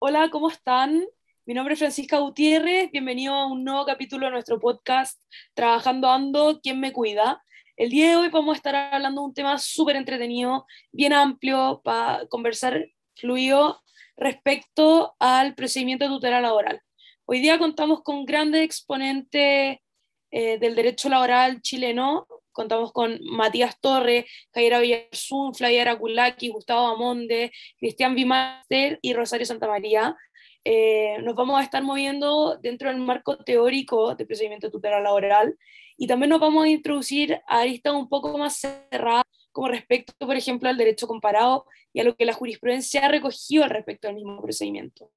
Hola, ¿cómo están? Mi nombre es Francisca Gutiérrez, bienvenido a un nuevo capítulo de nuestro podcast Trabajando Ando, ¿quién me cuida? El día de hoy vamos a estar hablando de un tema súper entretenido, bien amplio, para conversar fluido respecto al procedimiento de tutela laboral. Hoy día contamos con grandes exponentes eh, del derecho laboral chileno, contamos con Matías Torre, Jaira Villarzún, Flavia Araculaki, Gustavo Amonde, Cristian Bimaster y Rosario Santamaría. Eh, nos vamos a estar moviendo dentro del marco teórico de procedimiento de tutela laboral y también nos vamos a introducir a aristas un poco más cerradas como respecto, por ejemplo, al derecho comparado y a lo que la jurisprudencia ha recogido al respecto del mismo procedimiento.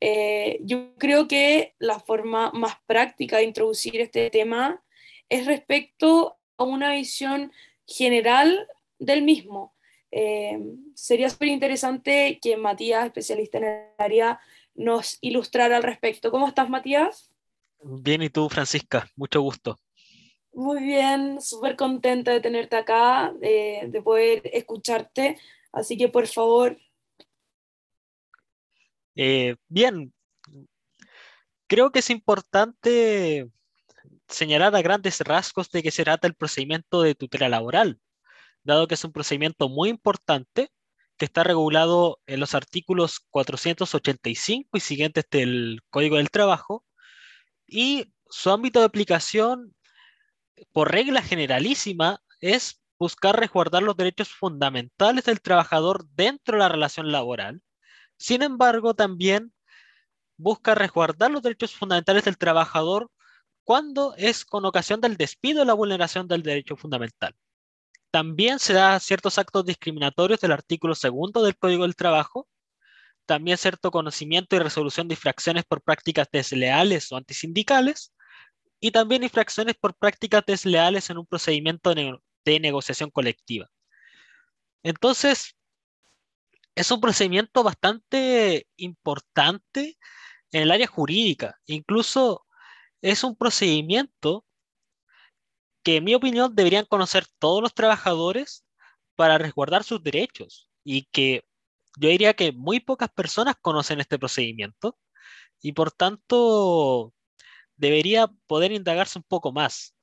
Eh, yo creo que la forma más práctica de introducir este tema es respecto una visión general del mismo. Eh, sería súper interesante que Matías, especialista en el área, nos ilustrara al respecto. ¿Cómo estás, Matías? Bien, ¿y tú, Francisca? Mucho gusto. Muy bien, súper contenta de tenerte acá, de poder escucharte. Así que, por favor. Eh, bien, creo que es importante señalar a grandes rasgos de qué se trata el procedimiento de tutela laboral, dado que es un procedimiento muy importante que está regulado en los artículos 485 y siguientes del Código del Trabajo, y su ámbito de aplicación, por regla generalísima, es buscar resguardar los derechos fundamentales del trabajador dentro de la relación laboral. Sin embargo, también busca resguardar los derechos fundamentales del trabajador cuando es con ocasión del despido la vulneración del derecho fundamental. También se da ciertos actos discriminatorios del artículo segundo del Código del Trabajo, también cierto conocimiento y resolución de infracciones por prácticas desleales o antisindicales, y también infracciones por prácticas desleales en un procedimiento de negociación colectiva. Entonces, es un procedimiento bastante importante en el área jurídica. Incluso es un procedimiento que en mi opinión deberían conocer todos los trabajadores para resguardar sus derechos y que yo diría que muy pocas personas conocen este procedimiento y por tanto debería poder indagarse un poco más.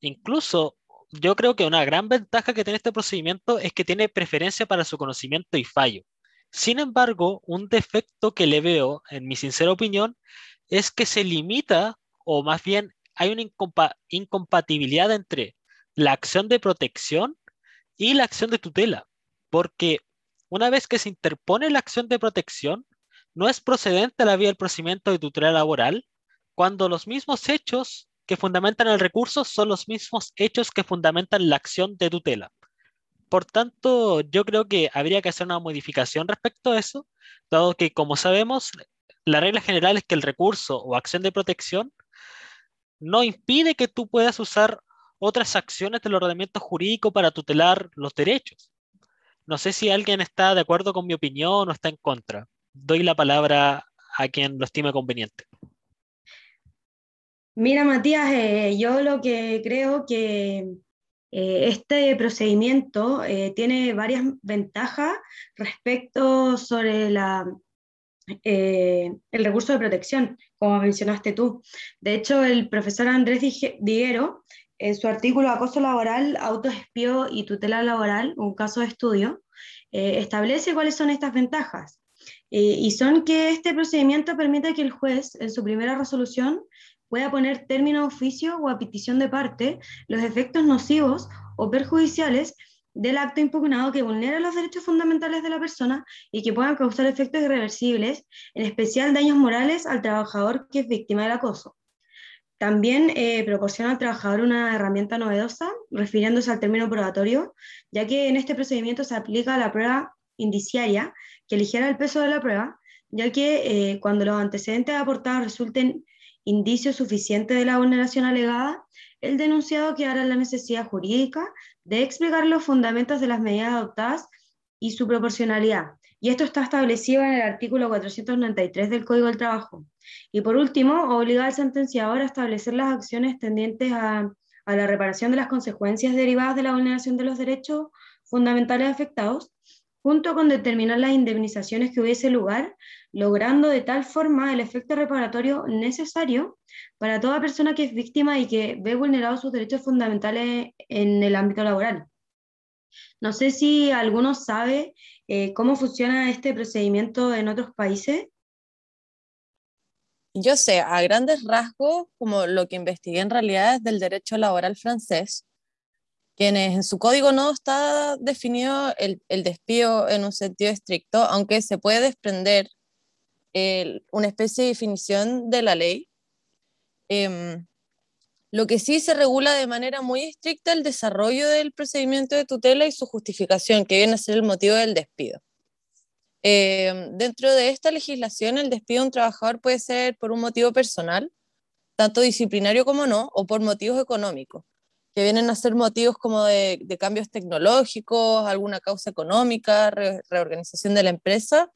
Incluso yo creo que una gran ventaja que tiene este procedimiento es que tiene preferencia para su conocimiento y fallo. Sin embargo, un defecto que le veo, en mi sincera opinión, es que se limita o más bien hay una incompatibilidad entre la acción de protección y la acción de tutela, porque una vez que se interpone la acción de protección, no es procedente la vía del procedimiento de tutela laboral cuando los mismos hechos que fundamentan el recurso son los mismos hechos que fundamentan la acción de tutela. Por tanto, yo creo que habría que hacer una modificación respecto a eso, dado que, como sabemos, la regla general es que el recurso o acción de protección no impide que tú puedas usar otras acciones del ordenamiento jurídico para tutelar los derechos. No sé si alguien está de acuerdo con mi opinión o está en contra. Doy la palabra a quien lo estime conveniente. Mira, Matías, eh, yo lo que creo que eh, este procedimiento eh, tiene varias ventajas respecto sobre la, el recurso de protección como mencionaste tú. De hecho, el profesor Andrés Diguero, en su artículo Acoso laboral, autoespío y tutela laboral, un caso de estudio, eh, establece cuáles son estas ventajas. Eh, y son que este procedimiento permite que el juez, en su primera resolución, pueda poner término a oficio o a petición de parte los efectos nocivos o perjudiciales del acto impugnado que vulnera los derechos fundamentales de la persona y que puedan causar efectos irreversibles, en especial daños morales al trabajador que es víctima del acoso. También eh, proporciona al trabajador una herramienta novedosa, refiriéndose al término probatorio, ya que en este procedimiento se aplica la prueba indiciaria, que eligiera el peso de la prueba, ya que eh, cuando los antecedentes aportados resulten indicios suficientes de la vulneración alegada, el denunciado quedará en la necesidad jurídica de explicar los fundamentos de las medidas adoptadas y su proporcionalidad. Y esto está establecido en el artículo 493 del Código del Trabajo. Y por último, obliga al sentenciador a establecer las acciones tendientes a, a la reparación de las consecuencias derivadas de la vulneración de los derechos fundamentales afectados, junto con determinar las indemnizaciones que hubiese lugar logrando de tal forma el efecto reparatorio necesario para toda persona que es víctima y que ve vulnerados sus derechos fundamentales en el ámbito laboral. No sé si alguno sabe eh, cómo funciona este procedimiento en otros países. Yo sé, a grandes rasgos, como lo que investigué en realidad es del derecho laboral francés, quienes en su código no está definido el, despido en un sentido estricto, aunque se puede desprender una especie de definición de la ley. Em, lo que sí se regula de manera muy estricta el desarrollo del procedimiento de tutela y su justificación, que viene a ser el motivo del despido. Em, dentro de esta legislación, el despido de un trabajador puede ser por un motivo personal, tanto disciplinario como no, o por motivos económicos, que vienen a ser motivos como de, cambios tecnológicos, alguna causa económica, reorganización de la empresa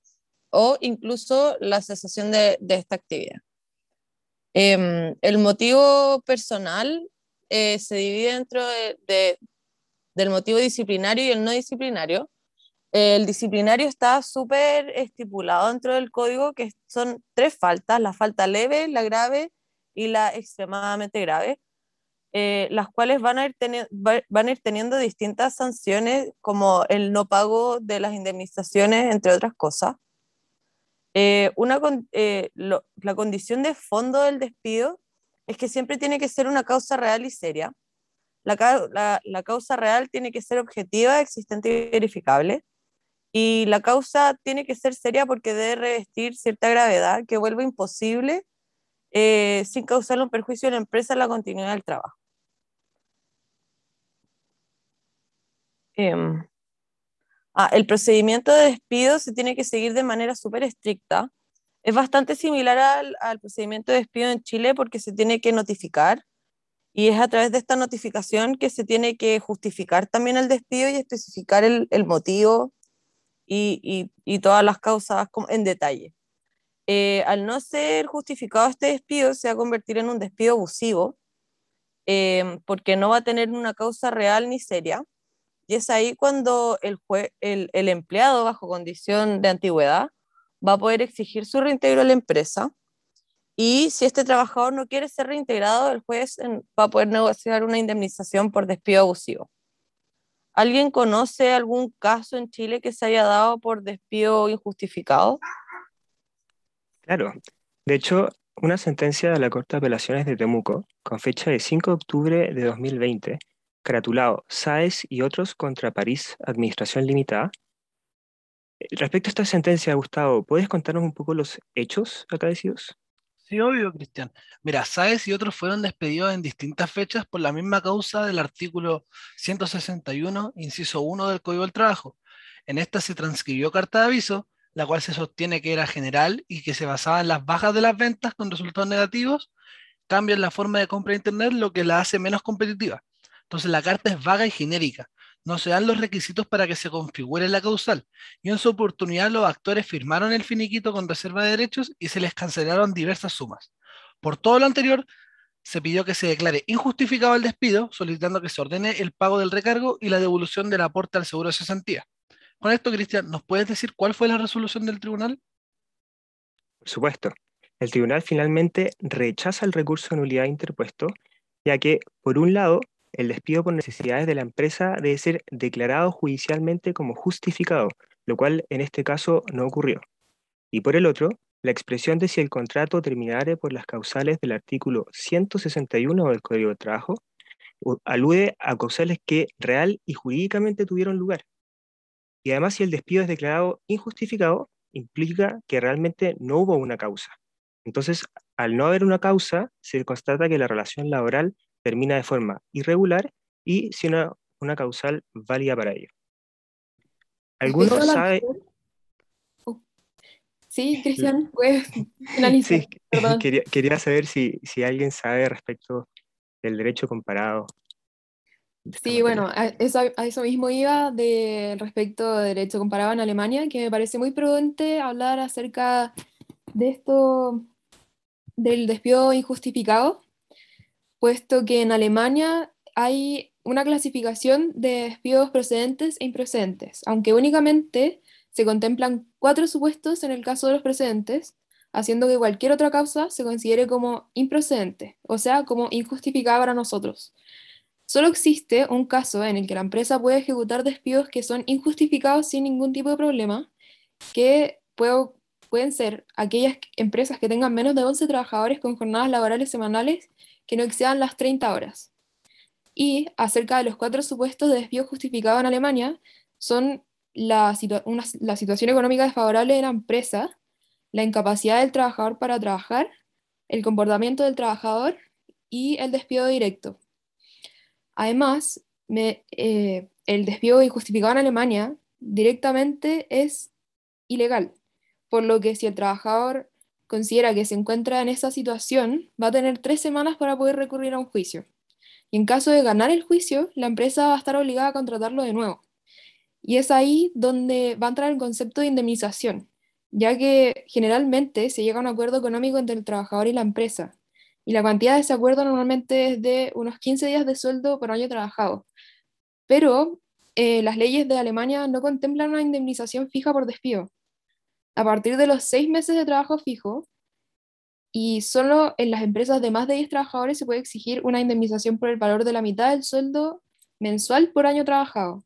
o incluso la cesación de, esta actividad. Em, el motivo personal eh, se divide dentro del motivo disciplinario y el no disciplinario. El disciplinario está súper estipulado dentro del código, que son tres faltas, la falta leve, la grave y la extremadamente grave, eh, las cuales van a, ir van a ir teniendo distintas sanciones, como el no pago de las indemnizaciones, entre otras cosas. Eh, una, eh, la condición de fondo del despido es que siempre tiene que ser una causa real y seria. La, la, la, causa real tiene que ser objetiva, existente y verificable y la causa tiene que ser seria porque debe revestir cierta gravedad que vuelve imposible eh, sin causar un perjuicio a la empresa la continuidad del trabajo. Em, ah, el procedimiento de despido se tiene que seguir de manera súper estricta. Es bastante similar al, al, procedimiento de despido en Chile porque se tiene que notificar y es a través de esta notificación que se tiene que justificar también el despido y especificar el, el motivo y, todas las causas en detalle. Eh, al no ser justificado este despido, se va a convertir en un despido abusivo, em, porque no va a tener una causa real ni seria. Y es ahí cuando el, empleado, bajo condición de antigüedad, va a poder exigir su reintegro a la empresa. Y si este trabajador no quiere ser reintegrado, el juez va a poder negociar una indemnización por despido abusivo. ¿Alguien conoce algún caso en Chile que se haya dado por despido injustificado? Claro. De hecho, una sentencia de la Corte de Apelaciones de Temuco, con fecha de 5 de octubre de 2020, caratulado SAES y otros contra París Administración Limitada. Respecto a esta sentencia, Gustavo, ¿puedes contarnos un poco los hechos acaecidos? Sí, obvio, Cristian. Mira, Sáez y otros fueron despedidos en distintas fechas por la misma causa del artículo 161, inciso 1 del Código del Trabajo. En esta se transcribió carta de aviso, la cual se sostiene que era general y que se basaba en las bajas de las ventas con resultados negativos, cambian la forma de compra de Internet, lo que la hace menos competitiva. Entonces la carta es vaga y genérica no se dan los requisitos para que se configure la causal, y en su oportunidad los actores firmaron el finiquito con reserva de derechos y se les cancelaron diversas sumas. Por todo lo anterior, se pidió que se declare injustificado el despido, solicitando que se ordene el pago del recargo y la devolución del aporte al seguro de cesantía. Con esto, Cristian, ¿nos puedes decir cuál fue la resolución del tribunal? Por supuesto. El tribunal finalmente rechaza el recurso de nulidad interpuesto, ya que, por un lado, el despido por necesidades de la empresa debe ser declarado judicialmente como justificado, lo cual en este caso no ocurrió. Y por el otro, la expresión de si el contrato terminare por las causales del artículo 161 del Código de Trabajo alude a causales que real y jurídicamente tuvieron lugar. Y además si el despido es declarado injustificado, implica que realmente no hubo una causa. Entonces, al no haber una causa, se constata que la relación laboral termina de forma irregular y sin una, causal válida para ello. ¿Alguno sabe? Oh. Sí, Cristian, puedes finalizar. Sí, quería, saber si, alguien sabe respecto del derecho comparado. Sí, bueno, a eso, a eso, mismo iba de respecto de derecho comparado en Alemania, que me parece muy prudente hablar acerca de esto del despido injustificado, puesto que en Alemania hay una clasificación de despidos procedentes e improcedentes, aunque únicamente se contemplan cuatro supuestos en el caso de los precedentes, haciendo que cualquier otra causa se considere como improcedente, o sea, como injustificada para nosotros. Solo existe un caso en el que la empresa puede ejecutar despidos que son injustificados sin ningún tipo de problema, que pueden ser aquellas empresas que tengan menos de 11 trabajadores con jornadas laborales semanales que no excedan las 30 horas. Y acerca de los cuatro supuestos de despido justificado en Alemania, son la, la situación económica desfavorable de la empresa, la incapacidad del trabajador para trabajar, el comportamiento del trabajador y el despido directo. Además, eh, el despido injustificado en Alemania directamente es ilegal, por lo que si el trabajador considera que se encuentra en esa situación, va a tener tres semanas para poder recurrir a un juicio. Y en caso de ganar el juicio, la empresa va a estar obligada a contratarlo de nuevo. Y es ahí donde va a entrar el concepto de indemnización, ya que generalmente se llega a un acuerdo económico entre el trabajador y la empresa, y la cantidad de ese acuerdo normalmente es de unos 15 días de sueldo por año trabajado. Pero eh, las leyes de Alemania no contemplan una indemnización fija por despido. A partir de los seis meses de trabajo fijo, y solo en las empresas de más de 10 trabajadores se puede exigir una indemnización por el valor de la mitad del sueldo mensual por año trabajado.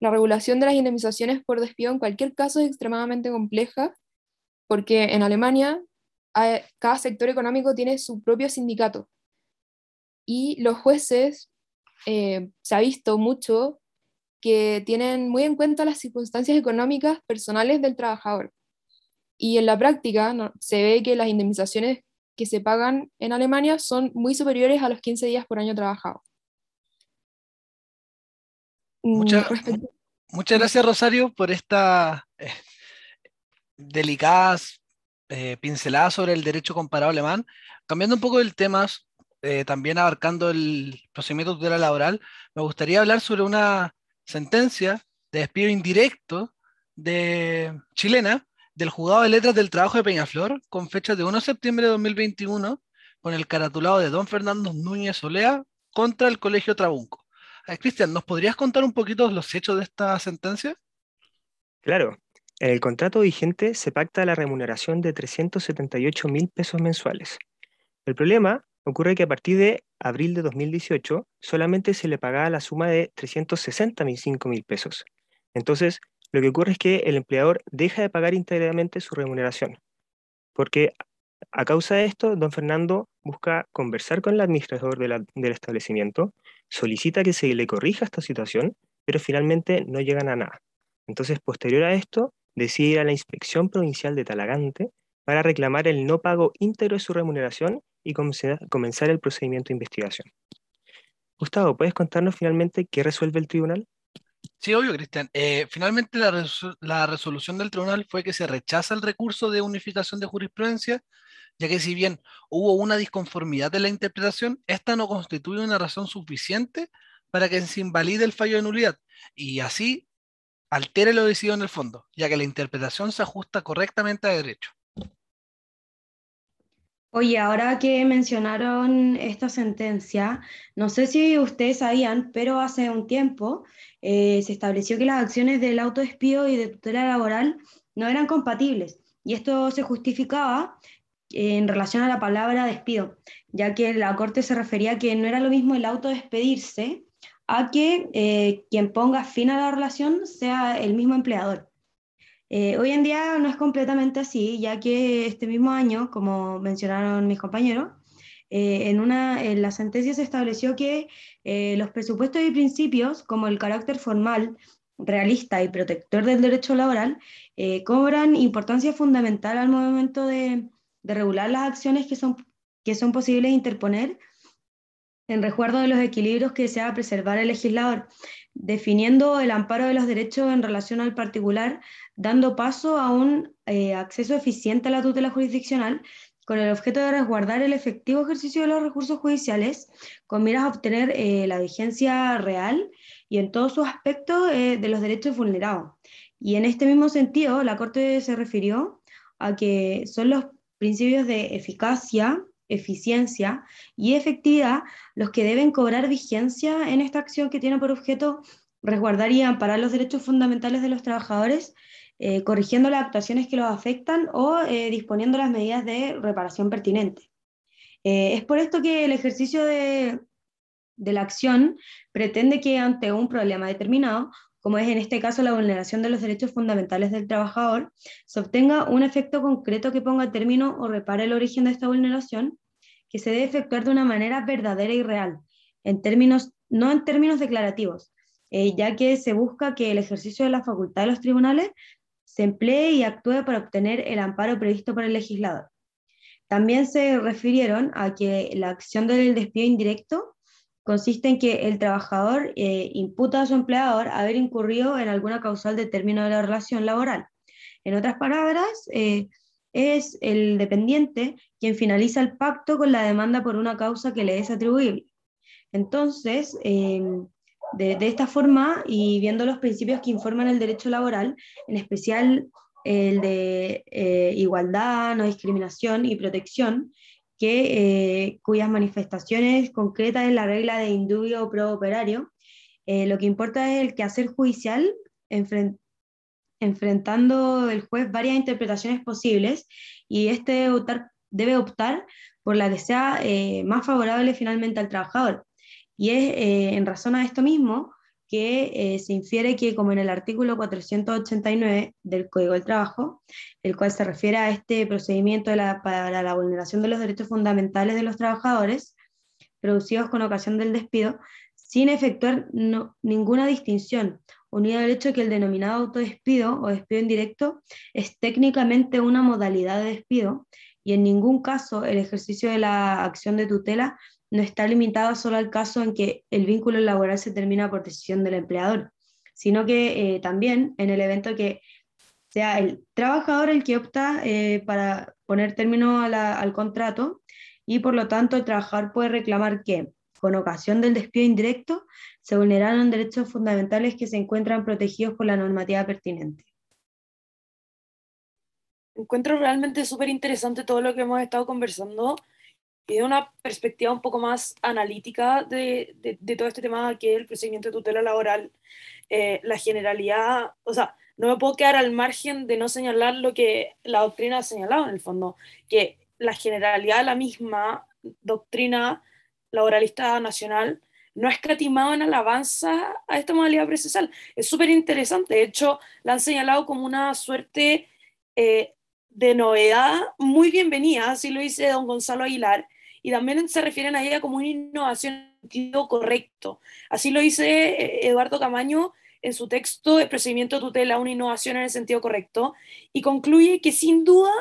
La regulación de las indemnizaciones por despido en cualquier caso es extremadamente compleja porque en Alemania cada sector económico tiene su propio sindicato y los jueces eh, se ha visto mucho que tienen muy en cuenta las circunstancias económicas personales del trabajador. Y en la práctica se ve que las indemnizaciones que se pagan en Alemania son muy superiores a los 15 días por año trabajado. Mm, muchas gracias, Rosario, por esta eh, delicadas eh, pinceladas sobre el derecho comparado alemán. Cambiando un poco del tema, eh, también abarcando el procedimiento de tutela laboral, me gustaría hablar sobre una sentencia de despido indirecto de chilena del juzgado de letras del trabajo de Peñaflor con fecha de 1 de septiembre de 2021 con el caratulado de don Fernando Núñez Olea contra el Colegio Trabunco. Cristian, ¿nos podrías contar un poquito los hechos de esta sentencia? Claro. En el contrato vigente se pacta la remuneración de 378 mil pesos mensuales. El problema ocurre que a partir de abril de 2018 solamente se le pagaba la suma de 365 mil pesos. Entonces, lo que ocurre es que el empleador deja de pagar íntegramente su remuneración, porque a causa de esto, don Fernando busca conversar con el administrador del establecimiento, solicita que se le corrija esta situación, pero finalmente no llegan a nada. Entonces, posterior a esto, decide ir a la Inspección Provincial de Talagante para reclamar el no pago íntegro de su remuneración y comenzar el procedimiento de investigación. Gustavo, ¿puedes contarnos finalmente qué resuelve el tribunal? Sí, obvio, Cristian. Eh, finalmente la, resolución del tribunal fue que se rechaza el recurso de unificación de jurisprudencia, ya que si bien hubo una disconformidad de la interpretación, esta no constituye una razón suficiente para que se invalide el fallo de nulidad y así altere lo decidido en el fondo, ya que la interpretación se ajusta correctamente a derecho. Oye, ahora que mencionaron esta sentencia, no sé si ustedes sabían, pero hace un tiempo eh, se estableció que las acciones del autodespido y de tutela laboral no eran compatibles. Y esto se justificaba en relación a la palabra despido, ya que la Corte se refería a que no era lo mismo el autodespedirse a que eh, quien ponga fin a la relación sea el mismo empleador. Eh, hoy en día no es completamente así, ya que este mismo año, como mencionaron mis compañeros, eh, en, una, en la sentencia se estableció que eh, los presupuestos y principios, como el carácter formal, realista y protector del derecho laboral, cobran importancia fundamental al momento de, de, regular las acciones que son, que son posibles interponer en recuerdo de los equilibrios que desea preservar el legislador, definiendo el amparo de los derechos en relación al particular, dando paso a un eh, acceso eficiente a la tutela jurisdiccional con el objeto de resguardar el efectivo ejercicio de los recursos judiciales con miras a obtener eh, la vigencia real y en todos sus aspectos eh, de los derechos vulnerados. Y en este mismo sentido, la Corte se refirió a que son los principios de eficacia, eficiencia y efectividad los que deben cobrar vigencia en esta acción que tiene por objeto resguardar y amparar los derechos fundamentales de los trabajadores eh, corrigiendo las actuaciones que los afectan o eh, disponiendo las medidas de reparación pertinentes. Eh, es por esto que el ejercicio de, de la acción pretende que ante un problema determinado, como es en este caso la vulneración de los derechos fundamentales del trabajador, se obtenga un efecto concreto que ponga término o repare el origen de esta vulneración, que se debe efectuar de una manera verdadera y real, en términos, no en términos declarativos, eh, ya que se busca que el ejercicio de la facultad de los tribunales se emplee y actúe para obtener el amparo previsto por el legislador. También se refirieron a que la acción del despido indirecto consiste en que el trabajador eh, imputa a su empleador haber incurrido en alguna causal de término de la relación laboral. En otras palabras, eh, es el dependiente quien finaliza el pacto con la demanda por una causa que le es atribuible. Entonces, em, de, esta forma y viendo los principios que informan el derecho laboral, en especial el de eh, igualdad, no discriminación y protección, que, eh, cuyas manifestaciones concretas en la regla de indubio pro operario, eh, lo que importa es el quehacer judicial enfrentando el juez varias interpretaciones posibles y este debe optar, debe optar por la que sea más favorable finalmente al trabajador. Y es eh, en razón a esto mismo que eh, se infiere que, como en el artículo 489 del Código del Trabajo, el cual se refiere a este procedimiento para la vulneración de los derechos fundamentales de los trabajadores producidos con ocasión del despido, sin efectuar ninguna distinción, unido al hecho que el denominado autodespido o despido indirecto es técnicamente una modalidad de despido y en ningún caso el ejercicio de la acción de tutela no está limitado solo al caso en que el vínculo laboral se termina por decisión del empleador, sino que eh, también en el evento que sea el trabajador el que opta eh, para poner término al contrato y por lo tanto el trabajador puede reclamar que, con ocasión del despido indirecto, se vulneraron derechos fundamentales que se encuentran protegidos por la normativa pertinente. Encuentro realmente súper interesante todo lo que hemos estado conversando y de una perspectiva un poco más analítica de, de, todo este tema que es el procedimiento de tutela laboral, eh, la generalidad, o sea, no me puedo quedar al margen de no señalar lo que la doctrina ha señalado en el fondo, que la generalidad de la misma doctrina laboralista nacional no ha escatimado en alabanza a esta modalidad procesal. Es súper interesante, de hecho, la han señalado como una suerte eh, de novedad muy bienvenida, así lo dice don Gonzalo Aguilar, y también se refieren a ella como una innovación en sentido correcto. Así lo dice eh, Eduardo Camaño en su texto El procedimiento tutela, una innovación en el sentido correcto, y concluye que sin duda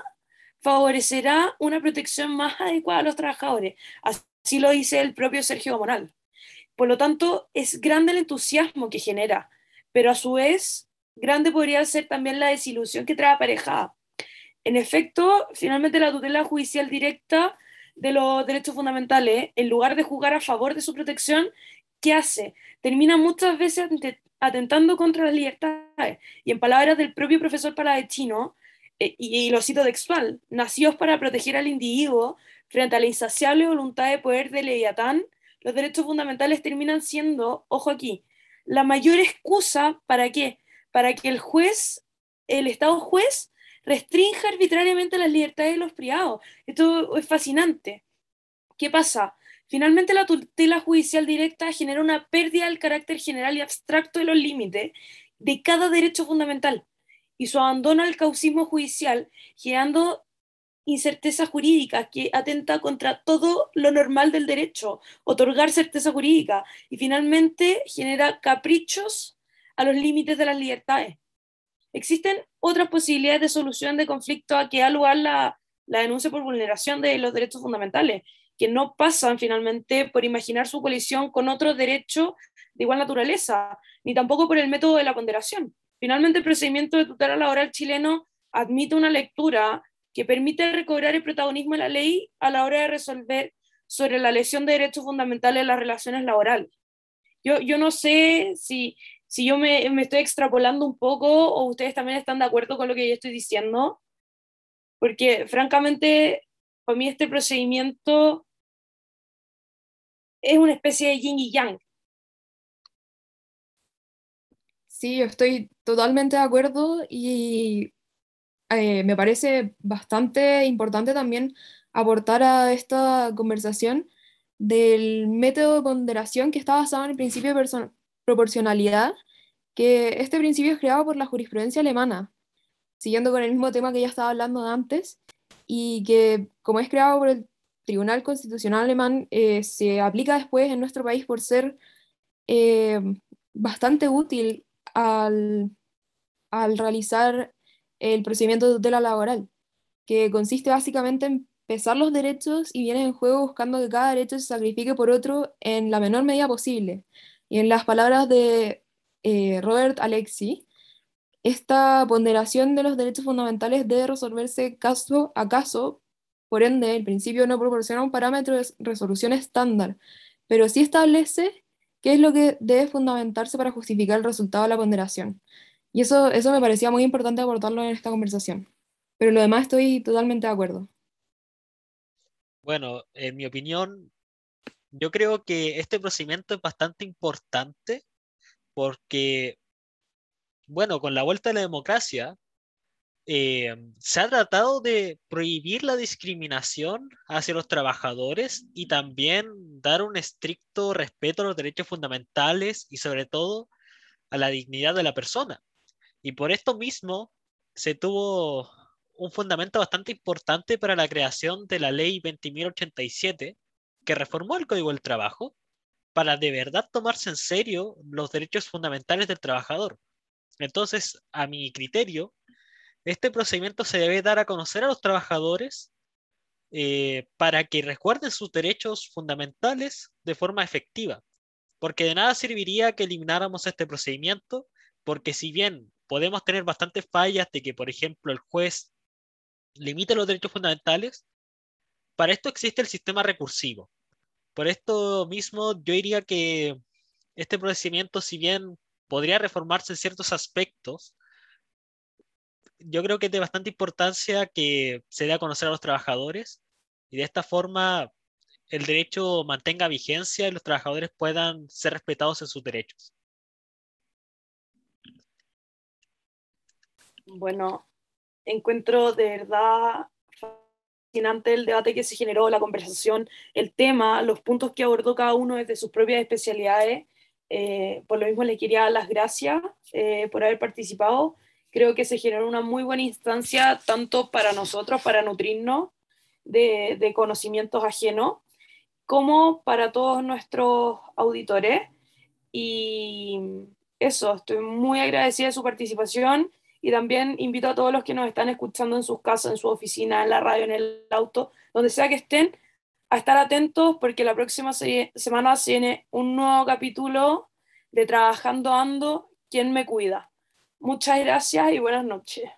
favorecerá una protección más adecuada a los trabajadores. Así lo dice el propio Sergio Moral. Por lo tanto, es grande el entusiasmo que genera, pero a su vez, grande podría ser también la desilusión que trae aparejada. En efecto, finalmente la tutela judicial directa de los derechos fundamentales, en lugar de jugar a favor de su protección, ¿qué hace? Termina muchas veces atentando contra las libertades. Y en palabras del propio profesor Paladecino, eh, y, y lo cito textual, nacidos para proteger al individuo frente a la insaciable voluntad de poder de Leviatán, los derechos fundamentales terminan siendo, ojo aquí, la mayor excusa para qué? Para que el juez, el Estado juez, restringe arbitrariamente las libertades de los privados. Esto es fascinante. ¿Qué pasa? Finalmente la tutela judicial directa genera una pérdida del carácter general y abstracto de los límites de cada derecho fundamental y su abandono al causismo judicial, generando incerteza jurídica que atenta contra todo lo normal del derecho, otorgar certeza jurídica y finalmente genera caprichos a los límites de las libertades. Existen otras posibilidades de solución de conflicto a que da lugar la, la denuncia por vulneración de los derechos fundamentales, que no pasan finalmente por imaginar su colisión con otros derechos de igual naturaleza, ni tampoco por el método de la ponderación. Finalmente, el procedimiento de tutela laboral chileno admite una lectura que permite recobrar el protagonismo de la ley a la hora de resolver sobre la lesión de derechos fundamentales en las relaciones laborales. Yo, yo no sé si, si yo me, me, estoy extrapolando un poco o ustedes también están de acuerdo con lo que yo estoy diciendo, porque francamente, para mí este procedimiento es una especie de yin y yang. Sí, estoy totalmente de acuerdo y eh, me parece bastante importante también aportar a esta conversación del método de ponderación que está basado en el principio de proporcionalidad, que este principio es creado por la jurisprudencia alemana, siguiendo con el mismo tema que ya estaba hablando antes, y que como es creado por el Tribunal Constitucional Alemán, eh, se aplica después en nuestro país por ser eh, bastante útil al, al realizar el procedimiento de tutela laboral, que consiste básicamente en pesar los derechos y viene en juego buscando que cada derecho se sacrifique por otro en la menor medida posible. Y en las palabras de eh, Robert Alexi, esta ponderación de los derechos fundamentales debe resolverse caso a caso, por ende, el principio no proporciona un parámetro de resolución estándar, pero sí establece qué es lo que debe fundamentarse para justificar el resultado de la ponderación. Y eso, eso me parecía muy importante abordarlo en esta conversación. Pero lo demás estoy totalmente de acuerdo. Bueno, en mi opinión, yo creo que este procedimiento es bastante importante porque, bueno, con la vuelta de la democracia, eh, se ha tratado de prohibir la discriminación hacia los trabajadores y también dar un estricto respeto a los derechos fundamentales y sobre todo a la dignidad de la persona. Y por esto mismo se tuvo un fundamento bastante importante para la creación de la ley 20.087, que reformó el Código del Trabajo para de verdad tomarse en serio los derechos fundamentales del trabajador. Entonces, a mi criterio, este procedimiento se debe dar a conocer a los trabajadores eh, para que recuerden sus derechos fundamentales de forma efectiva, porque de nada serviría que elimináramos este procedimiento, porque si bien podemos tener bastantes fallas de que, por ejemplo, el juez limite los derechos fundamentales, para esto existe el sistema recursivo. Por esto mismo, yo diría que este procedimiento, si bien podría reformarse en ciertos aspectos, yo creo que es de bastante importancia que se dé a conocer a los trabajadores y de esta forma el derecho mantenga vigencia y los trabajadores puedan ser respetados en sus derechos. Bueno, encuentro de verdad fascinante el debate que se generó, la conversación, el tema, los puntos que abordó cada uno desde sus propias especialidades. Eh, por lo mismo le quería dar las gracias eh, por haber participado. Creo que se generó una muy buena instancia tanto para nosotros, para nutrirnos de, de conocimientos ajenos, como para todos nuestros auditores. Y eso, estoy muy agradecida de su participación y también invito a todos los que nos están escuchando en sus casas, en su oficina, en la radio, en el auto, donde sea que estén, a estar atentos porque la próxima semana se viene un nuevo capítulo de Trabajando Ando, ¿Quién me cuida? Muchas gracias y buenas noches.